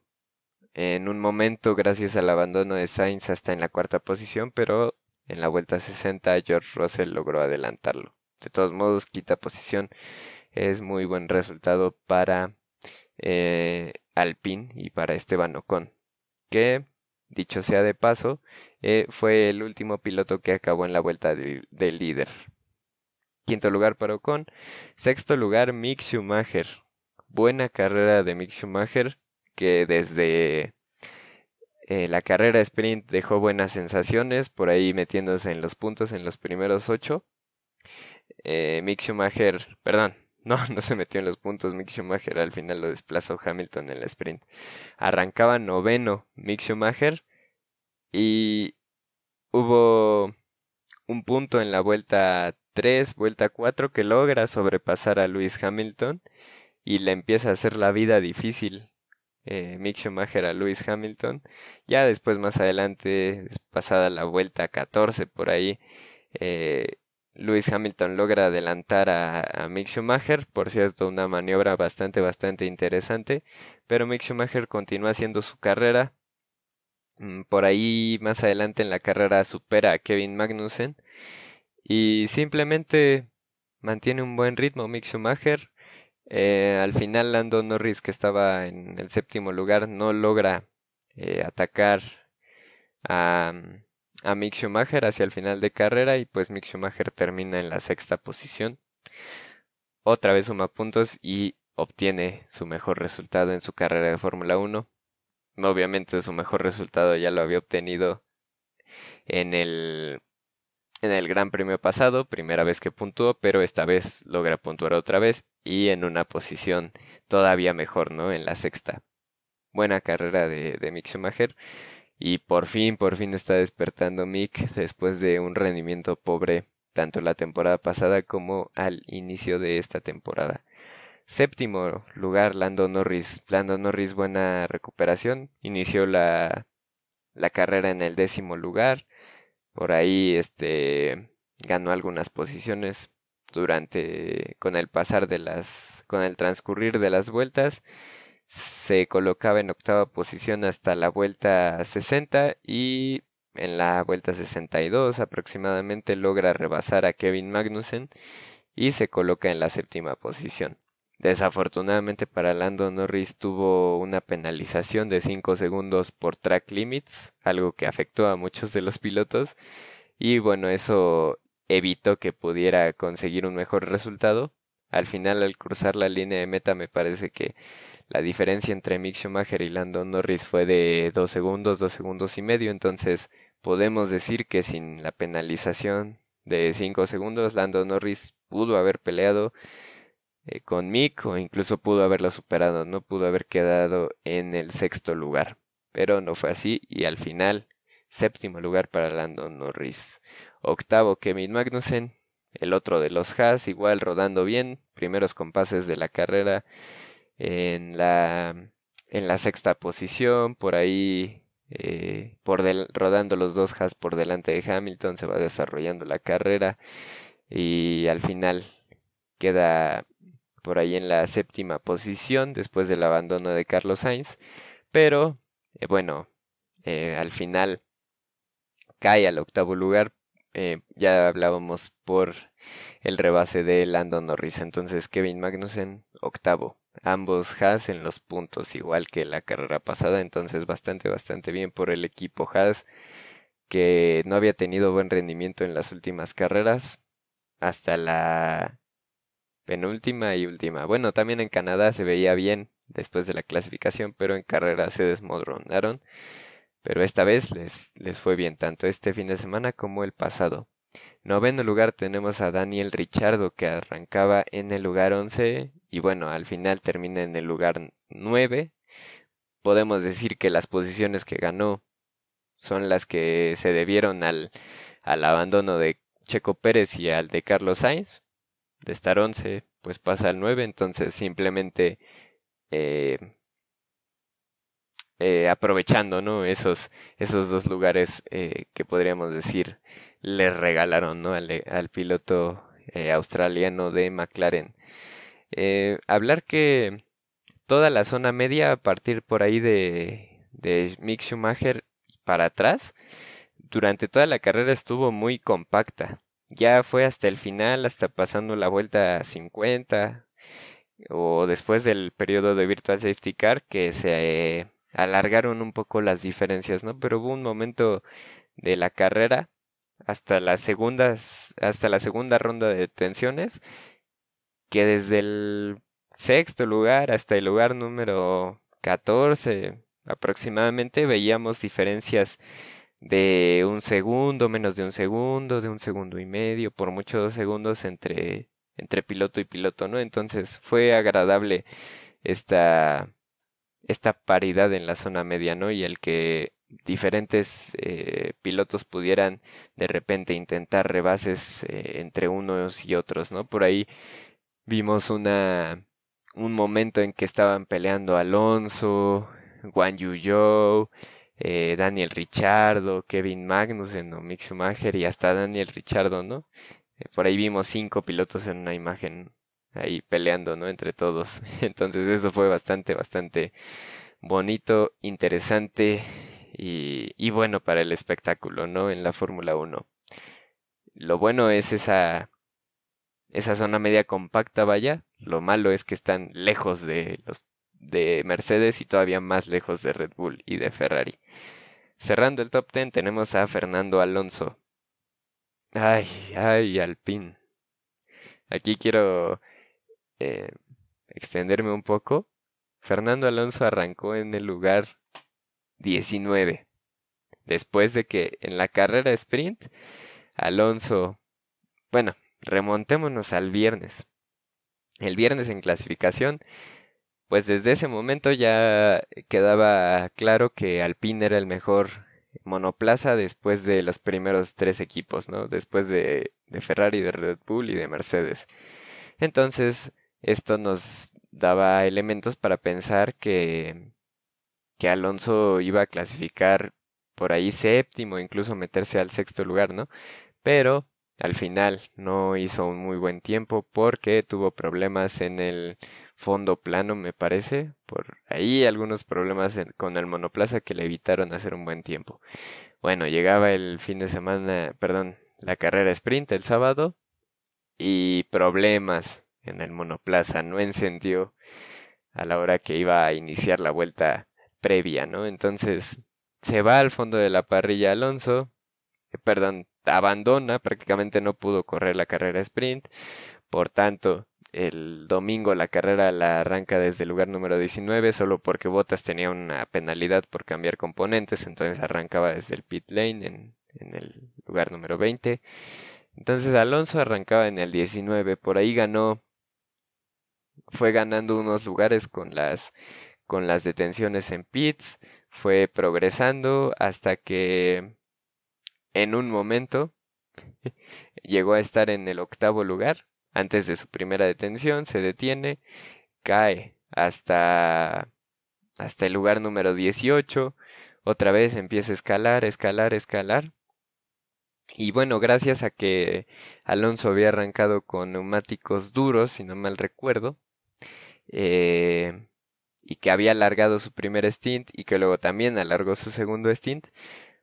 en un momento gracias al abandono de Sainz hasta en la cuarta posición, pero en la vuelta 60 George Russell logró adelantarlo. De todos modos, quita posición. Es muy buen resultado para eh, Alpine y para Esteban Ocon, que, dicho sea de paso, eh, fue el último piloto que acabó en la vuelta del líder. Quinto lugar para Ocon. Sexto lugar, Mick Schumacher. Buena carrera de Mick Schumacher, que desde eh, la carrera sprint dejó buenas sensaciones, por ahí metiéndose en los puntos en los primeros ocho. Eh, Mick Schumacher, perdón, no, no se metió en los puntos Mick Schumacher, al final lo desplazó Hamilton en la sprint. Arrancaba noveno Mick Schumacher y hubo un punto en la vuelta 3, vuelta 4 que logra sobrepasar a Lewis Hamilton y le empieza a hacer la vida difícil eh, Mick Schumacher a Lewis Hamilton. Ya después más adelante, pasada la vuelta 14 por ahí, eh, Lewis Hamilton logra adelantar a, a, Mick Schumacher, por cierto, una maniobra bastante, bastante interesante, pero Mick Schumacher continúa haciendo su carrera. Mm, por ahí más adelante en la carrera supera a Kevin Magnussen y simplemente mantiene un buen ritmo Mick Schumacher. Eh, al final Lando Norris, que estaba en el séptimo lugar, no logra eh, atacar a, a Mick Schumacher hacia el final de carrera y pues Mick Schumacher termina en la sexta posición. Otra vez suma puntos y obtiene su mejor resultado en su carrera de Fórmula 1. Obviamente su mejor resultado ya lo había obtenido en el en el Gran Premio pasado, primera vez que puntuó, pero esta vez logra puntuar otra vez y en una posición todavía mejor, ¿no? En la sexta. Buena carrera de, de Mick Schumacher y por fin, por fin está despertando Mick después de un rendimiento pobre tanto la temporada pasada como al inicio de esta temporada. Séptimo lugar, Lando Norris. Lando Norris, buena recuperación. Inició la, la carrera en el décimo lugar. Por ahí, este, ganó algunas posiciones durante, con el pasar de las, con el transcurrir de las vueltas se colocaba en octava posición hasta la vuelta 60 y en la vuelta 62 aproximadamente logra rebasar a Kevin Magnussen y se coloca en la séptima posición. Desafortunadamente para Lando Norris tuvo una penalización de 5 segundos por track limits, algo que afectó a muchos de los pilotos y bueno, eso evitó que pudiera conseguir un mejor resultado. Al final al cruzar la línea de meta me parece que la diferencia entre Mick Schumacher y Lando Norris fue de 2 segundos, 2 segundos y medio, entonces podemos decir que sin la penalización de 5 segundos, Lando Norris pudo haber peleado eh, con Mick o incluso pudo haberlo superado, no pudo haber quedado en el sexto lugar, pero no fue así y al final séptimo lugar para Lando Norris, octavo Kevin Magnussen, el otro de los Haas igual rodando bien, primeros compases de la carrera en la, en la sexta posición, por ahí eh, por rodando los dos Haas por delante de Hamilton, se va desarrollando la carrera y al final queda por ahí en la séptima posición después del abandono de Carlos Sainz, pero eh, bueno, eh, al final cae al octavo lugar, ya hablábamos por el rebase de Lando Norris, entonces Kevin Magnussen octavo ambos Haas en los puntos, igual que la carrera pasada, entonces bastante, bastante bien por el equipo Haas, que no había tenido buen rendimiento en las últimas carreras, hasta la penúltima y última. Bueno, también en Canadá se veía bien después de la clasificación, pero en carrera se desmoronaron. Pero esta vez les, les fue bien, tanto este fin de semana como el pasado. Noveno lugar tenemos a Daniel Richardo que arrancaba en el lugar 11 y bueno, al final termina en el lugar 9. Podemos decir que las posiciones que ganó son las que se debieron al, al abandono de Checo Pérez y al de Carlos Sainz. De estar 11, pues pasa al 9, entonces simplemente eh, eh, aprovechando ¿no? esos, esos dos lugares eh, que podríamos decir le regalaron ¿no? al, al piloto australiano de McLaren. Hablar que toda la zona media a partir por ahí de, de Mick Schumacher para atrás, durante toda la carrera estuvo muy compacta. Ya fue hasta el final, hasta pasando la vuelta 50. o después del periodo de Virtual Safety Car que se alargaron un poco las diferencias, ¿no? Pero hubo un momento de la carrera hasta las segundas hasta la segunda ronda de detenciones que desde el sexto lugar hasta el lugar número 14 aproximadamente veíamos diferencias de un segundo, menos de un segundo, de un segundo y medio, por mucho dos segundos entre, entre piloto y piloto, ¿no? Entonces fue agradable esta, esta paridad en la zona media, ¿no? Y el que diferentes eh, pilotos pudieran de repente intentar rebases eh, entre unos y otros, ¿no? Por ahí vimos una un momento en que estaban peleando Alonso, Juan Yu eh, Daniel Richardo, Kevin Magnussen o Mick Schumacher y hasta Daniel Richardo, ¿no? Eh, por ahí vimos cinco pilotos en una imagen ahí peleando, ¿no? Entre todos. Entonces eso fue bastante, bastante bonito, interesante y, bueno para el espectáculo, ¿no? En la Fórmula 1. Lo bueno es esa esa zona media compacta, vaya. Lo malo es que están lejos de los de Mercedes y todavía más lejos de Red Bull y de Ferrari. Cerrando el top 10 tenemos a Fernando Alonso. Ay, ay, Alpine. Aquí quiero eh, extenderme un poco. Fernando Alonso arrancó en el lugar 19. Después de que en la carrera sprint, Alonso, bueno, remontémonos al viernes. El viernes en clasificación, pues desde ese momento ya quedaba claro que Alpine era el mejor monoplaza después de los primeros tres equipos, ¿no? Después de, de Ferrari, de Red Bull y de Mercedes. Entonces, esto nos daba elementos para pensar que, que Alonso iba a clasificar por ahí séptimo, incluso meterse al sexto lugar, ¿no? Pero al final no hizo un muy buen tiempo porque tuvo problemas en el fondo plano, me parece. Por ahí algunos problemas con el monoplaza que le evitaron hacer un buen tiempo. Bueno, llegaba el fin de semana, perdón, la carrera sprint el sábado y problemas en el monoplaza. No encendió a la hora que iba a iniciar la vuelta previa, ¿no? Entonces se va al fondo de la parrilla Alonso, eh, perdón, abandona, prácticamente no pudo correr la carrera sprint, por tanto, el domingo la carrera la arranca desde el lugar número 19 solo porque Bottas tenía una penalidad por cambiar componentes, entonces arrancaba desde el pit lane en, en el lugar número 20. Entonces Alonso arrancaba en el 19, por ahí ganó fue ganando unos lugares con las con las detenciones en pits, fue progresando hasta que en un momento llegó a estar en el octavo lugar. Antes de su primera detención se detiene, cae hasta hasta el lugar número 18, otra vez empieza a escalar, escalar, escalar. Y bueno, gracias a que Alonso había arrancado con neumáticos duros, si no mal recuerdo, eh, y que había alargado su primer stint y que luego también alargó su segundo stint,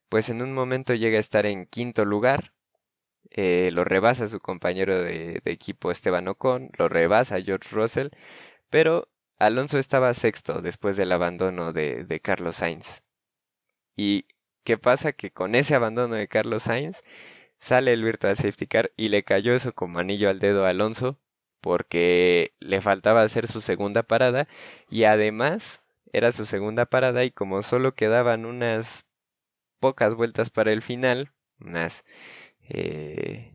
pues en un momento llega a estar en quinto lugar, eh, lo rebasa su compañero de, equipo Esteban Ocon, lo rebasa George Russell, pero Alonso estaba sexto después del abandono de, Carlos Sainz. ¿Y qué pasa? Que con ese abandono de Carlos Sainz sale el Virtual Safety Car y le cayó eso como anillo al dedo a Alonso porque le faltaba hacer su segunda parada y además era su segunda parada y como solo quedaban unas pocas vueltas para el final, unas eh,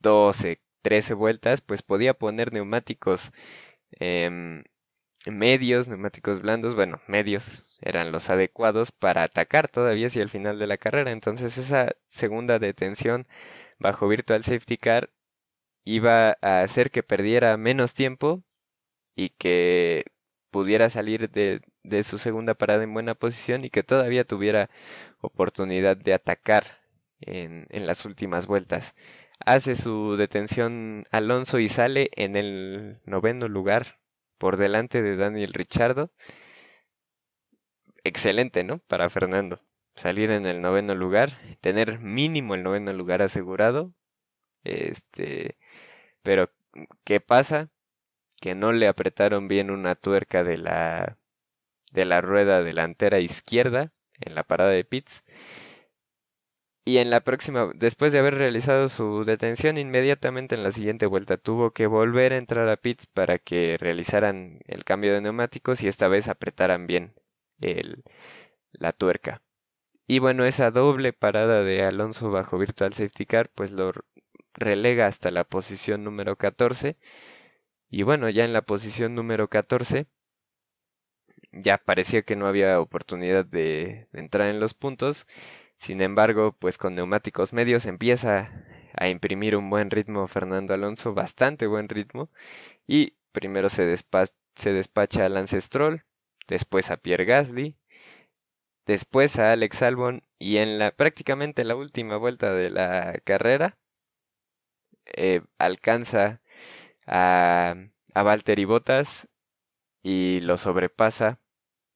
12, 13 vueltas, pues podía poner neumáticos em, medios, neumáticos blandos, bueno, medios eran los adecuados para atacar todavía hacia el final de la carrera. Entonces esa segunda detención bajo Virtual Safety Car iba a hacer que perdiera menos tiempo y que pudiera salir de, de su segunda parada en buena posición y que todavía tuviera oportunidad de atacar en, las últimas vueltas. Hace su detención Alonso y sale en el noveno lugar por delante de Daniel Richardo. Excelente, ¿no? Para Fernando. Salir en el noveno lugar, tener mínimo el noveno lugar asegurado. Este, pero ¿qué pasa? que no le apretaron bien una tuerca de la de la rueda delantera izquierda en la parada de pits y en la próxima, después de haber realizado su detención, inmediatamente en la siguiente vuelta tuvo que volver a entrar a pits para que realizaran el cambio de neumáticos y esta vez apretaran bien el, la tuerca. Y bueno, esa doble parada de Alonso bajo Virtual Safety Car, pues lo relega hasta la posición número 14. Y bueno, ya en la posición número 14 ya parecía que no había oportunidad de, de entrar en los puntos. Sin embargo, pues con neumáticos medios empieza a imprimir un buen ritmo Fernando Alonso, bastante buen ritmo. Y primero se, despacha a Lance Stroll, después a Pierre Gasly, después a Alex Albon y en la prácticamente la última vuelta de la carrera eh, alcanza a, a Valtteri Bottas y lo sobrepasa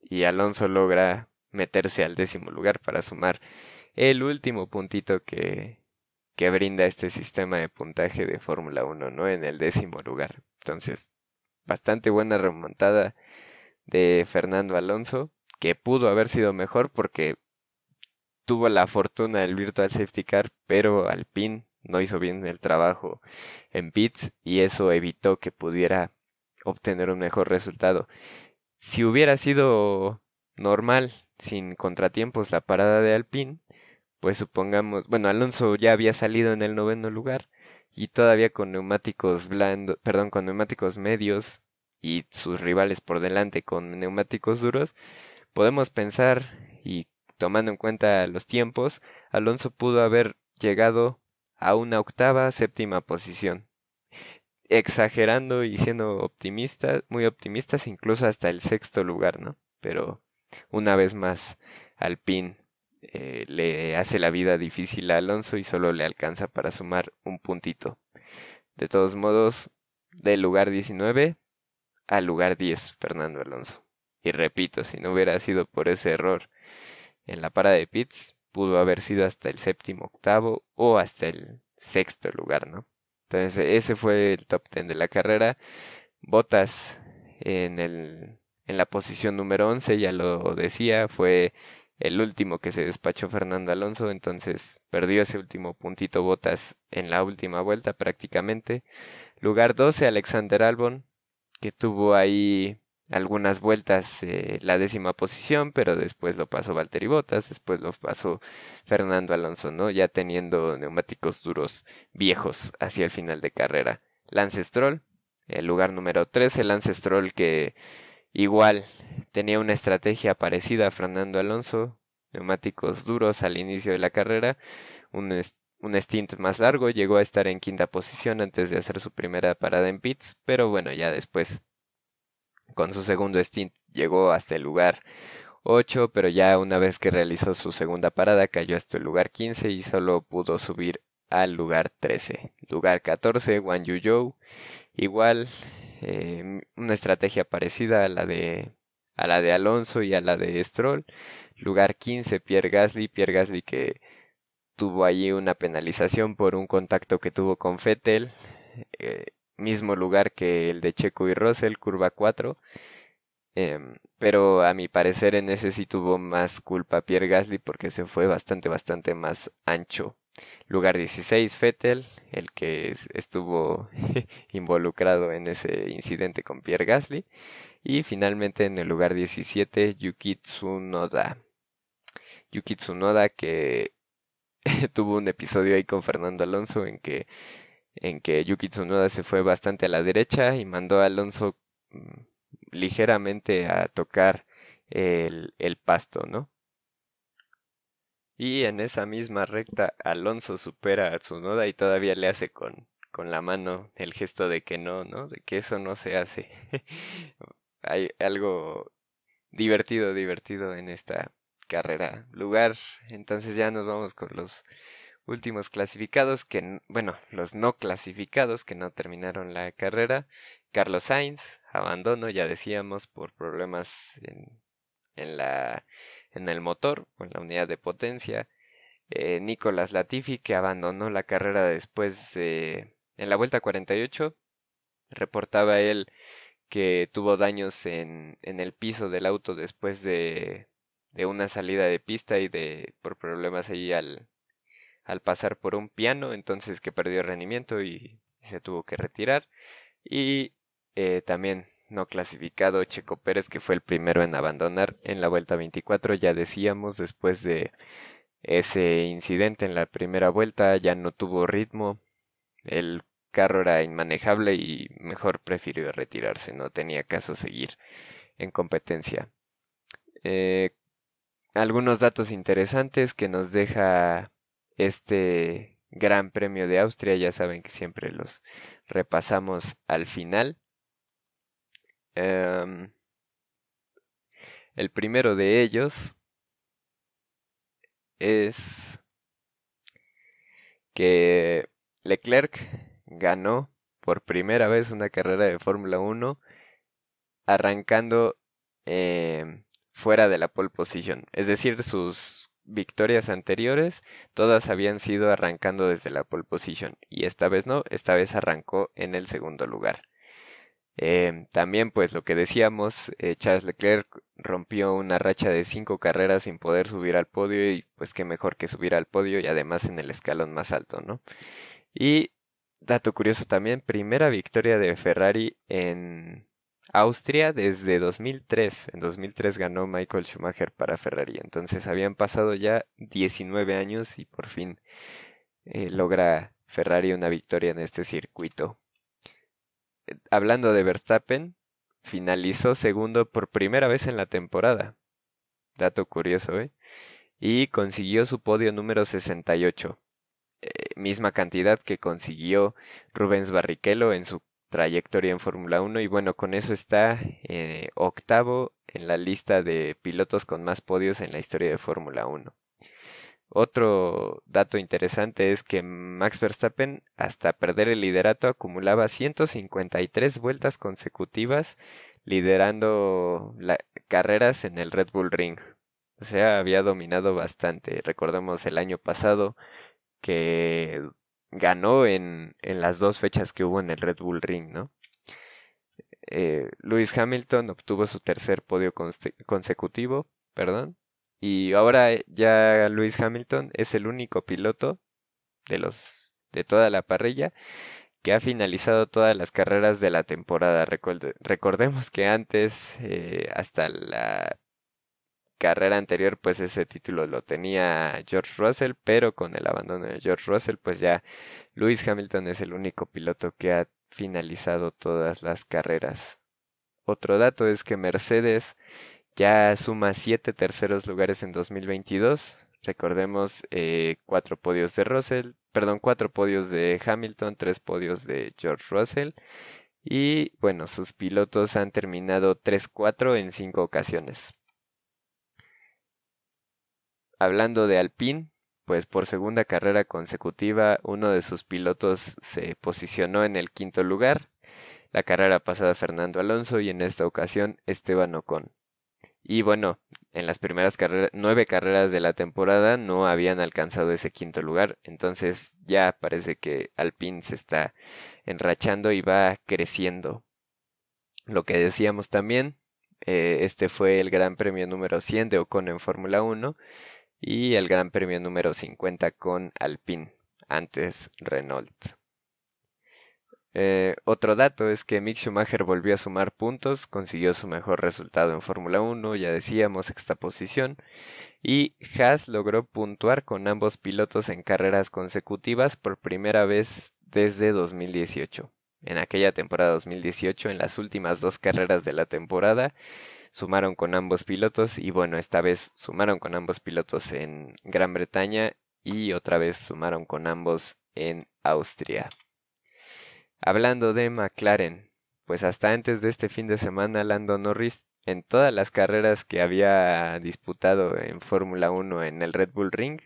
y Alonso logra meterse al décimo lugar para sumar el último puntito que, que brinda este sistema de puntaje de Fórmula 1, ¿no? En el décimo lugar. Entonces, bastante buena remontada de Fernando Alonso, que pudo haber sido mejor porque tuvo la fortuna del Virtual Safety Car, pero Alpine no hizo bien el trabajo en pits y eso evitó que pudiera obtener un mejor resultado. Si hubiera sido normal, sin contratiempos, la parada de Alpine, pues supongamos, bueno, Alonso ya había salido en el noveno lugar y todavía con neumáticos blandos, perdón, con neumáticos medios y sus rivales por delante con neumáticos duros, podemos pensar y tomando en cuenta los tiempos, Alonso pudo haber llegado a una octava, séptima posición. Exagerando y siendo optimistas, muy optimistas, incluso hasta el sexto lugar, ¿no? Pero una vez más, Alpine eh, le hace la vida difícil a Alonso y solo le alcanza para sumar un puntito. De todos modos, del lugar 19 al lugar 10, Fernando Alonso. Y repito, si no hubiera sido por ese error en la parada de pits, pudo haber sido hasta el séptimo, octavo o hasta el sexto lugar, ¿no? Entonces ese fue el top 10 de la carrera. Botas en el en la posición número 11, ya lo decía, fue el último que se despachó Fernando Alonso, entonces perdió ese último puntito botas en la última vuelta prácticamente. Lugar 12, Alexander Albon, que tuvo ahí algunas vueltas eh, la décima posición, pero después lo pasó Valtteri Bottas, después lo pasó Fernando Alonso, ¿no? Ya teniendo neumáticos duros viejos hacia el final de carrera. Lance Stroll, el lugar número 13, Lance Stroll que igual tenía una estrategia parecida a Fernando Alonso, neumáticos duros al inicio de la carrera, un, stint más largo, llegó a estar en quinta posición antes de hacer su primera parada en pits, pero bueno, ya después con su segundo stint llegó hasta el lugar 8, pero ya una vez que realizó su segunda parada cayó hasta el lugar 15 y solo pudo subir al lugar 13. Lugar 14, Wang Yu igual eh, una estrategia parecida a la de a la de Alonso y a la de Stroll. Lugar 15, Pierre Gasly. Pierre Gasly que tuvo allí una penalización por un contacto que tuvo con Fettel. Eh, mismo lugar que el de Checo y Russell, curva 4. Em, pero a mi parecer en ese sí tuvo más culpa Pierre Gasly porque se fue bastante, bastante más ancho. Lugar 16, Fettel, el que estuvo involucrado en ese incidente con Pierre Gasly. Y finalmente en el lugar 17, Yuki Tsunoda. Yuki Tsunoda que tuvo un episodio ahí con Fernando Alonso en que en que Yuki Tsunoda se fue bastante a la derecha y mandó a Alonso mm, ligeramente a tocar el, el pasto, ¿no? Y en esa misma recta Alonso supera a Tsunoda y todavía le hace con, con la mano el gesto de que no, ¿no? De que eso no se hace. Hay algo divertido, divertido en esta carrera. Lugar, entonces ya nos vamos con los últimos clasificados que, bueno, los no clasificados que no terminaron la carrera. Carlos Sainz, abandono, ya decíamos, por problemas en, en la en el motor o en la unidad de potencia. Eh, Nicolás Latifi que abandonó la carrera después en la vuelta 48 reportaba él que tuvo daños en, en el piso del auto después de, de una salida de pista y de por problemas ahí al, al pasar por un piano, entonces que perdió rendimiento y, se tuvo que retirar. Y eh, también no clasificado Checo Pérez, que fue el primero en abandonar en la vuelta 24, ya decíamos, después de ese incidente en la primera vuelta, ya no tuvo ritmo, el carro era inmanejable y mejor prefirió retirarse, no tenía caso seguir en competencia. Eh, algunos datos interesantes que nos deja este Gran Premio de Austria, ya saben que siempre los repasamos al final. Em, el primero de ellos es que Leclerc ganó por primera vez una carrera de Fórmula 1 arrancando em, fuera de la pole position. Es decir, sus victorias anteriores todas habían sido arrancando desde la pole position y esta vez no, esta vez arrancó en el segundo lugar. Em, también pues lo que decíamos, eh, Charles Leclerc rompió una racha de cinco carreras sin poder subir al podio y pues qué mejor que subir al podio y además en el escalón más alto, ¿no? Y dato curioso también, primera victoria de Ferrari en Austria desde 2003. En 2003 ganó Michael Schumacher para Ferrari. Entonces habían pasado ya 19 años y por fin eh, logra Ferrari una victoria en este circuito. Hablando de Verstappen, finalizó segundo por primera vez en la temporada. Dato curioso, ¿eh? Y consiguió su podio número 68. Eh, misma cantidad que consiguió Rubens Barrichello en su trayectoria en Fórmula 1 y bueno, con eso está eh, octavo en la lista de pilotos con más podios en la historia de Fórmula 1. Otro dato interesante es que Max Verstappen hasta perder el liderato acumulaba 153 vueltas consecutivas liderando carreras en el Red Bull Ring. O sea, había dominado bastante. Recordemos el año pasado que ganó en, en las dos fechas que hubo en el Red Bull Ring, ¿no? Eh, Lewis Hamilton obtuvo su tercer podio consecutivo, perdón, y ahora eh, ya Lewis Hamilton es el único piloto de los de toda la parrilla que ha finalizado todas las carreras de la temporada. recordemos que antes, eh, hasta la carrera anterior pues ese título lo tenía George Russell, pero con el abandono de George Russell pues ya Lewis Hamilton es el único piloto que ha finalizado todas las carreras. Otro dato es que Mercedes ya suma siete terceros lugares en 2022. Recordemos eh, cuatro podios de Russell, perdón, cuatro podios de Hamilton, tres podios de George Russell. Y bueno, sus pilotos han terminado 3-4 en cinco ocasiones. Hablando de Alpine, pues por segunda carrera consecutiva uno de sus pilotos se posicionó en el quinto lugar. La carrera pasada Fernando Alonso y en esta ocasión Esteban Ocon. Y bueno, en las primeras nueve carreras de la temporada no habían alcanzado ese quinto lugar, entonces ya parece que Alpine se está enrachando y va creciendo. Lo que decíamos también, eh, este fue el Gran Premio número 100 de Ocon en Fórmula 1 y el Gran Premio número 50 con Alpine, antes Renault. Eh, otro dato es que Mick Schumacher volvió a sumar puntos, consiguió su mejor resultado en Fórmula 1, ya decíamos, sexta posición, y Haas logró puntuar con ambos pilotos en carreras consecutivas por primera vez desde 2018. En aquella temporada 2018, en las últimas dos carreras de la temporada, sumaron con ambos pilotos y bueno, esta vez sumaron con ambos pilotos en Gran Bretaña y otra vez sumaron con ambos en Austria. Hablando de McLaren, pues hasta antes de este fin de semana Lando Norris en todas las carreras que había disputado en Fórmula 1 en el Red Bull Ring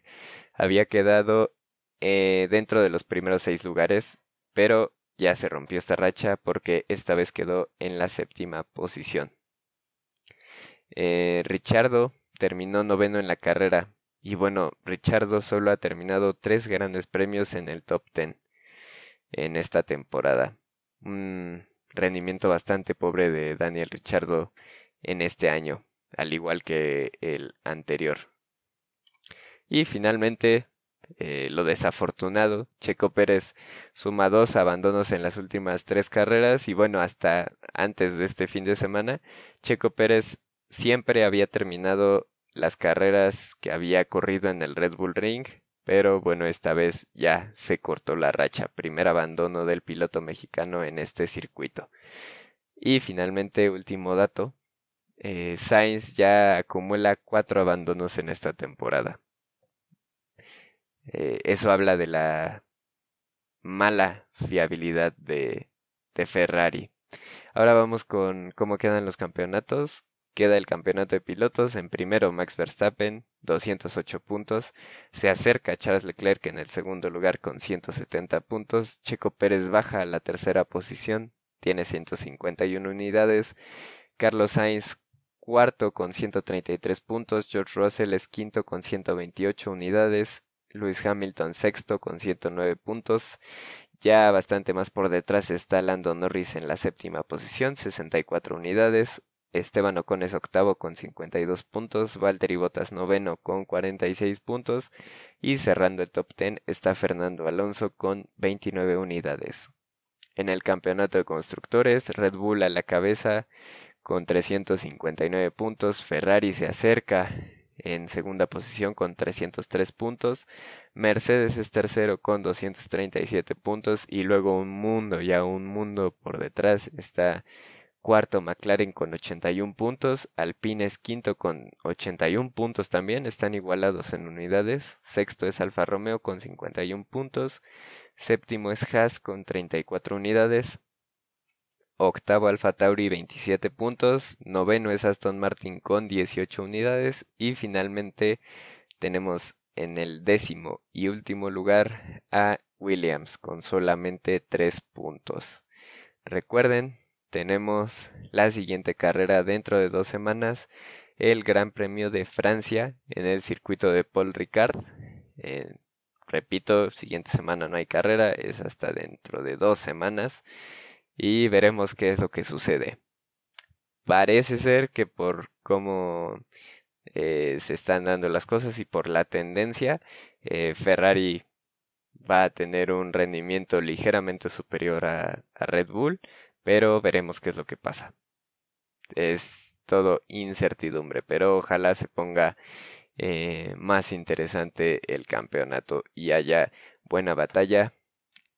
había quedado eh, dentro de los primeros seis lugares, pero ya se rompió esta racha porque esta vez quedó en la séptima posición. Eh, Richardo terminó noveno en la carrera. Y bueno, Richardo solo ha terminado tres grandes premios en el top ten en esta temporada. Un rendimiento bastante pobre de Daniel Richardo en este año, al igual que el anterior. Y finalmente, eh, lo desafortunado, Checo Pérez suma dos abandonos en las últimas tres carreras y bueno, hasta antes de este fin de semana, Checo Pérez siempre había terminado las carreras que había corrido en el Red Bull Ring, pero bueno, esta vez ya se cortó la racha, primer abandono del piloto mexicano en este circuito. Y finalmente, último dato, eh, Sainz ya acumula cuatro abandonos en esta temporada. Eh, eso habla de la mala fiabilidad de, de Ferrari. Ahora vamos con cómo quedan los campeonatos. Queda el campeonato de pilotos. En primero Max Verstappen, 208 puntos. Se acerca Charles Leclerc en el segundo lugar con 170 puntos. Checo Pérez baja a la tercera posición, tiene 151 unidades. Carlos Sainz cuarto con 133 puntos. George Russell es quinto con 128 unidades. Lewis Hamilton sexto con 109 puntos. Ya bastante más por detrás está Lando Norris en la séptima posición, 64 unidades. Esteban Ocon es octavo con 52 puntos, Valtteri Bottas noveno con 46 puntos y cerrando el top 10 está Fernando Alonso con 29 unidades. En el campeonato de constructores, Red Bull a la cabeza con 359 puntos, Ferrari se acerca en segunda posición con 303 puntos, Mercedes es tercero con 237 puntos y luego un mundo, ya un mundo por detrás está Cuarto, McLaren con 81 puntos. Alpine es quinto con 81 puntos también. Están igualados en unidades. Sexto es Alfa Romeo con 51 puntos. Séptimo es Haas con 34 unidades. Octavo Alfa Tauri 27 puntos. Noveno es Aston Martin con 18 unidades. Y finalmente tenemos en el décimo y último lugar a Williams con solamente 3 puntos. Recuerden tenemos la siguiente carrera dentro de dos semanas, el Gran Premio de Francia en el circuito de Paul Ricard. Eh, repito, siguiente semana no hay carrera, es hasta dentro de dos semanas y veremos qué es lo que sucede. Parece ser que por cómo eh, se están dando las cosas y por la tendencia, eh, Ferrari va a tener un rendimiento ligeramente superior a Red Bull pero veremos qué es lo que pasa. Es todo incertidumbre, pero ojalá se ponga eh, más interesante el campeonato y haya buena batalla,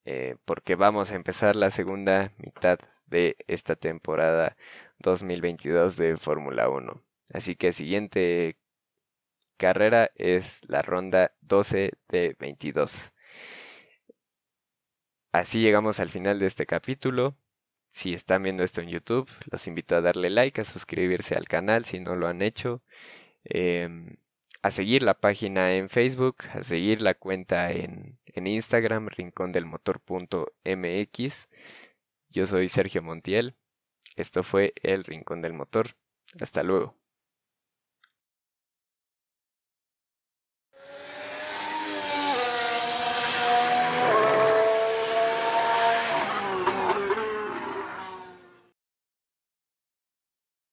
eh, porque vamos a empezar la segunda mitad de esta temporada 2022 de Fórmula 1. Así que siguiente carrera es la ronda 12 de 22. Así llegamos al final de este capítulo. Si están viendo esto en YouTube, los invito a darle like, a suscribirse al canal si no lo han hecho, em, a seguir la página en Facebook, a seguir la cuenta en, en Instagram, rincondelmotor.mx. Yo soy Sergio Montiel. Esto fue El Rincón del Motor. Hasta luego.